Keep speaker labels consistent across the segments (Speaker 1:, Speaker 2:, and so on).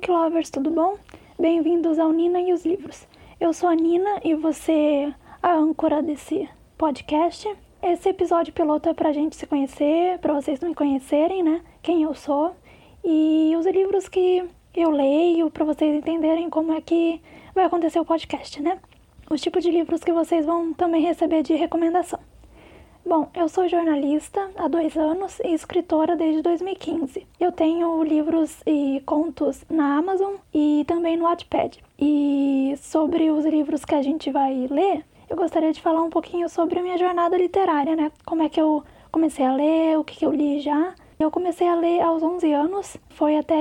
Speaker 1: Book Lovers, tudo bom? Bem-vindos ao Nina e os Livros. Eu sou a Nina e você a âncora desse podcast. Esse episódio piloto é pra gente se conhecer, pra vocês me conhecerem, né? Quem eu sou e os livros que eu leio, pra vocês entenderem como é que vai acontecer o podcast, né? Os tipos de livros que vocês vão também receber de recomendação. Bom, eu sou jornalista há dois anos e escritora desde 2015. Eu tenho livros e contos na Amazon e também no Wattpad. E sobre os livros que a gente vai ler, eu gostaria de falar um pouquinho sobre a minha jornada literária, né? Como é que eu comecei a ler, o que, que eu li já. Eu comecei a ler aos 11 anos, foi até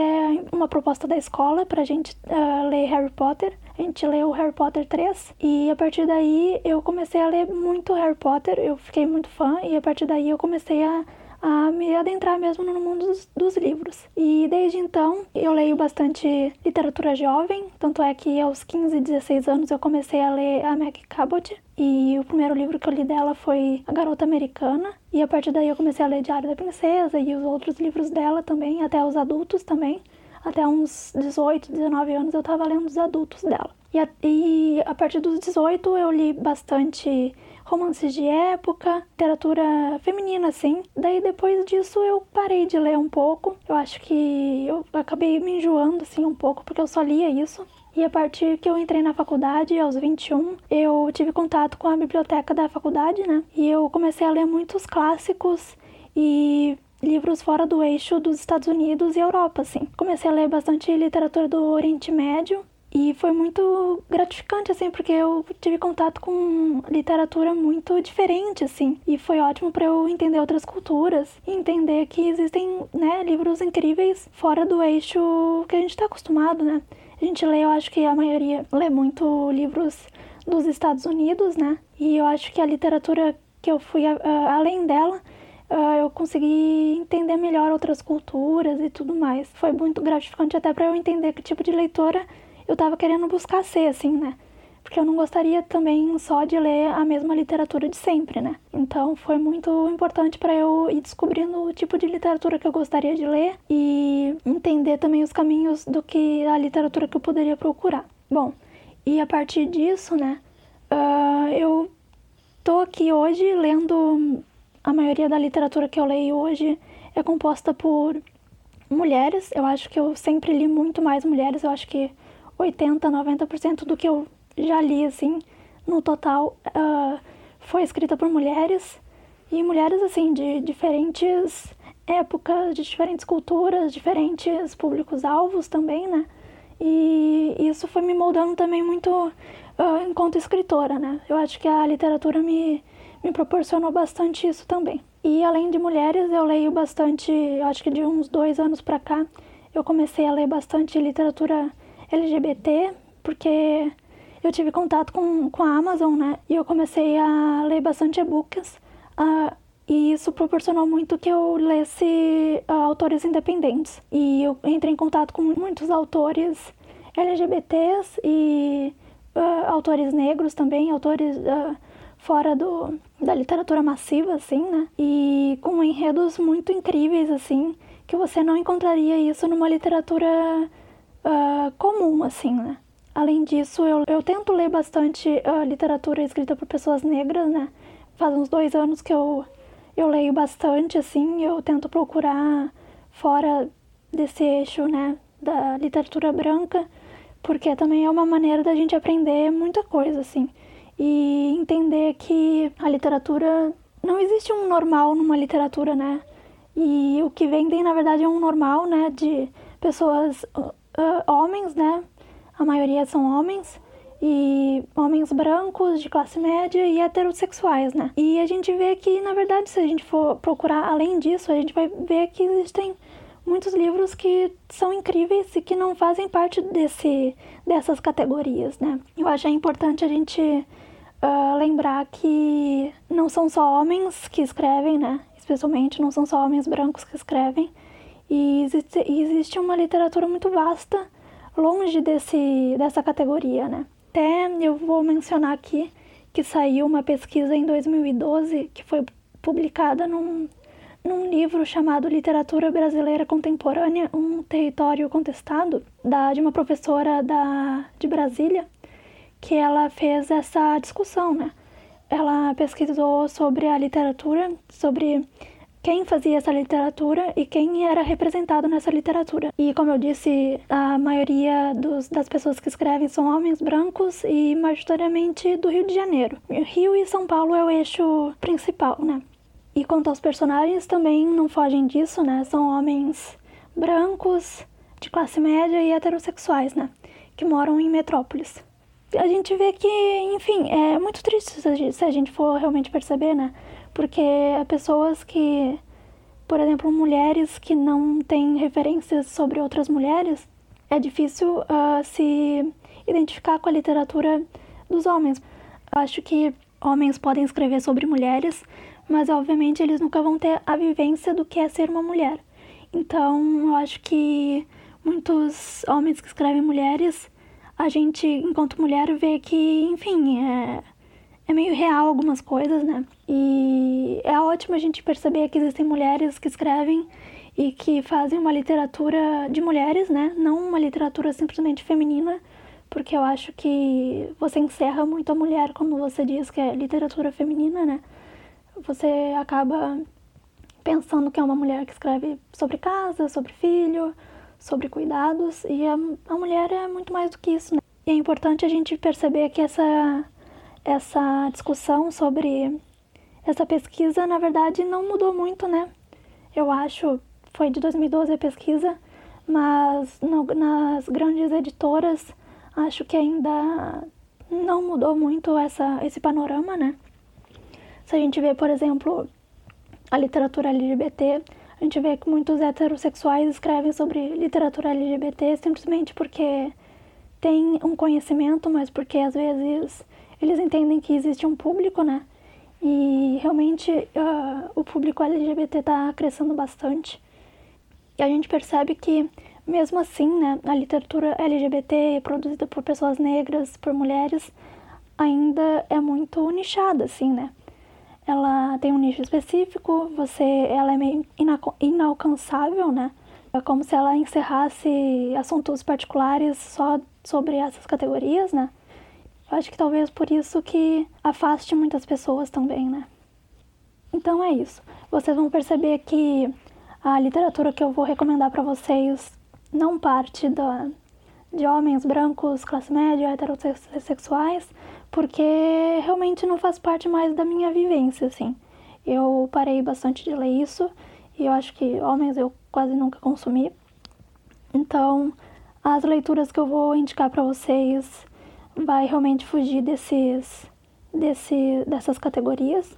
Speaker 1: uma proposta da escola pra gente uh, ler Harry Potter a gente leu Harry Potter 3 e a partir daí eu comecei a ler muito Harry Potter, eu fiquei muito fã e a partir daí eu comecei a a me adentrar mesmo no mundo dos, dos, livros. E desde então eu leio bastante literatura jovem, tanto é que aos 15, 16 anos eu comecei a ler a Meg Cabot. E o primeiro livro que eu li dela foi A Garota Americana. E a partir daí eu comecei a ler Diário da Princesa e os outros livros dela também, até os adultos também até uns 18, 19 anos eu estava lendo os adultos dela. E a, e a partir dos 18 eu li bastante romances de época, literatura feminina, assim. Daí depois disso eu parei de ler um pouco. Eu acho que eu acabei me enjoando, assim, um pouco, porque eu só lia isso. E a partir que eu entrei na faculdade, aos 21, eu tive contato com a biblioteca da faculdade, né? E eu comecei a ler muitos clássicos e livros fora do eixo dos Estados Unidos e Europa, assim. Comecei a ler bastante literatura do Oriente Médio e foi muito gratificante, assim, porque eu tive contato com literatura muito diferente, assim. E foi ótimo para eu entender outras culturas e entender que existem, né, livros incríveis fora do eixo que a gente está acostumado, né? A gente lê, eu acho que a maioria lê muito livros dos Estados Unidos, né? E eu acho que a literatura que eu fui além dela uh, eu consegui entender melhor outras culturas e tudo mais. Foi muito gratificante até para eu entender que tipo de leitora eu estava querendo buscar ser, assim, né? Porque eu não gostaria também só de ler a mesma literatura de sempre, né? Então foi muito importante para eu ir descobrindo o tipo de literatura que eu gostaria de ler e entender também os caminhos do que a literatura que eu poderia procurar. Bom, e a partir disso, né, uh, eu tô aqui hoje lendo a maioria da literatura que eu leio hoje é composta por mulheres. Eu acho que eu sempre li muito mais mulheres. Eu acho que 80, 90% do que eu já li, assim, no total, uh, foi escrita por mulheres. E mulheres, assim, de diferentes épocas, de diferentes culturas, diferentes públicos-alvos também, né? E isso foi me moldando também muito uh, enquanto escritora, né? Eu acho que a literatura me me proporcionou bastante isso também. E além de mulheres, eu leio bastante, acho que de uns dois anos para cá, eu comecei a ler bastante literatura LGBT, porque eu tive contato com, com a Amazon, né? E eu comecei a ler bastante e-books. Uh, e isso proporcionou muito que eu lesse uh, autores independentes. E eu entrei em contato com muitos autores LGBTs e uh, autores negros também, autores fora do, da literatura massiva, assim, né? E com enredos muito incríveis, assim, que você não encontraria isso numa literatura uh, comum, assim, né? Além disso, eu, eu tento ler bastante uh, literatura escrita por pessoas negras, né? Faz uns dois anos que eu, eu leio bastante, assim, eu tento procurar fora desse eixo, né, da literatura branca, porque também é uma maneira da gente aprender muita coisa, assim e entender que a literatura não existe um normal numa literatura, né? E o que vendem na verdade é um normal, né, de pessoas uh, homens, né? A maioria são homens e homens brancos de classe média e heterossexuais, né? E a gente vê que, na verdade, se a gente for procurar além disso, a gente vai ver que existem muitos livros que são incríveis e que não fazem parte desse, dessas categorias, né? Eu acho é importante a gente uh, lembrar que não são só homens que escrevem, né? Especialmente não são só homens brancos que escrevem. E existe, existe uma literatura muito vasta longe desse, dessa categoria, né? Até eu vou mencionar aqui que saiu uma pesquisa em 2012 que foi publicada num, num livro chamado Literatura Brasileira Contemporânea, um território contestado, da, de uma professora da, de Brasília, que ela fez essa discussão, né? Ela pesquisou sobre a literatura, sobre quem fazia essa literatura e quem era representado nessa literatura. E como eu disse, a maioria dos, das pessoas que escrevem são homens brancos e majoritariamente do Rio de Janeiro. Rio e São Paulo é o eixo principal, né? E quanto aos personagens, também não fogem disso, né? São homens brancos, de classe média e heterossexuais, né? Que moram em metrópoles. A gente vê que, enfim, é muito triste se a gente for realmente perceber, né? Porque pessoas que, por exemplo, mulheres que não têm referências sobre outras mulheres, é difícil uh, se identificar com a literatura dos homens. Acho que homens podem escrever sobre mulheres, mas obviamente eles nunca vão ter a vivência do que é ser uma mulher. Então, eu acho que muitos homens que escrevem mulheres, a gente, enquanto mulher, vê que, enfim, é, é meio real algumas coisas, né? E é ótimo a gente perceber que existem mulheres que escrevem e que fazem uma literatura de mulheres, né? Não uma literatura simplesmente feminina, porque eu acho que você encerra muito a mulher quando você diz que é literatura feminina, né? você acaba pensando que é uma mulher que escreve sobre casa, sobre filho, sobre cuidados, e a, a mulher é muito mais do que isso. Né? E é importante a gente perceber que essa, essa discussão sobre essa pesquisa, na verdade, não mudou muito, né? Eu acho, foi de 2012 a pesquisa, mas no, nas grandes editoras, acho que ainda não mudou muito essa, esse panorama, né? Se a gente vê, por exemplo, a literatura LGBT, a gente vê que muitos heterossexuais escrevem sobre literatura LGBT simplesmente porque tem um conhecimento, mas porque às vezes eles entendem que existe um público, né? E realmente uh, o público LGBT está crescendo bastante. E a gente percebe que, mesmo assim, né, a literatura LGBT produzida por pessoas negras, por mulheres, ainda é muito nichada, assim, né? Ela tem um nicho específico, você, ela é meio inalcançável, né? É como se ela encerrasse assuntos particulares só sobre essas categorias, né? Eu acho que talvez por isso que afaste muitas pessoas também, né? Então é isso. Vocês vão perceber que a literatura que eu vou recomendar para vocês não parte da, de homens brancos, classe média, heterossexuais, porque realmente não faz parte mais da minha vivência, assim. Eu parei bastante de ler isso e eu acho que homens eu quase nunca consumi. Então, as leituras que eu vou indicar para vocês vai realmente fugir desses, desse, dessas categorias.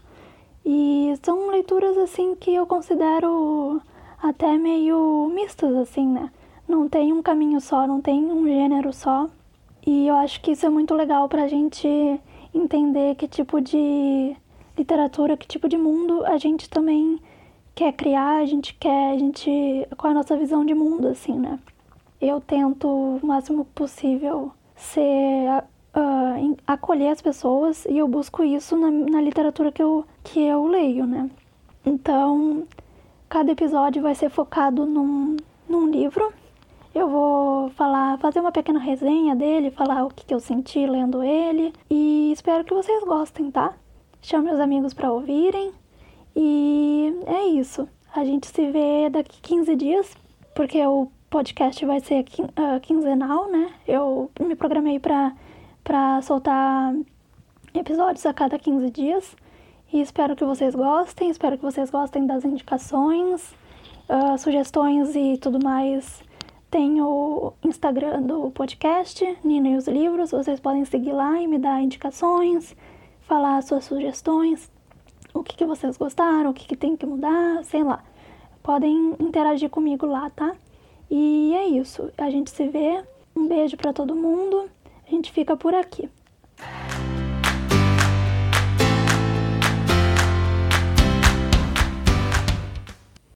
Speaker 1: E são leituras assim que eu considero até meio mistas assim, né? Não tem um caminho só, não tem um gênero só. E eu acho que isso é muito legal para a gente entender que tipo de literatura, que tipo de mundo a gente também quer criar, a gente quer, a gente. é a nossa visão de mundo, assim, né? Eu tento o máximo possível ser. Uh, acolher as pessoas e eu busco isso na, na literatura que eu, que eu leio, né? Então, cada episódio vai ser focado num, num livro eu vou falar, fazer uma pequena resenha dele, falar o que, que eu senti lendo ele e espero que vocês gostem, tá? Chame os amigos para ouvirem e é isso. A gente se vê daqui 15 dias, porque o podcast vai ser uh, quinzenal, né? Eu me programei para para soltar episódios a cada 15 dias e espero que vocês gostem, espero que vocês gostem das indicações, uh, sugestões e tudo mais tem o Instagram do podcast, Nina e os Livros. Vocês podem seguir lá e me dar indicações, falar suas sugestões, o que, que vocês gostaram, o que, que tem que mudar, sei lá. Podem interagir comigo lá, tá? E é isso. A gente se vê. Um beijo para todo mundo. A gente fica por aqui.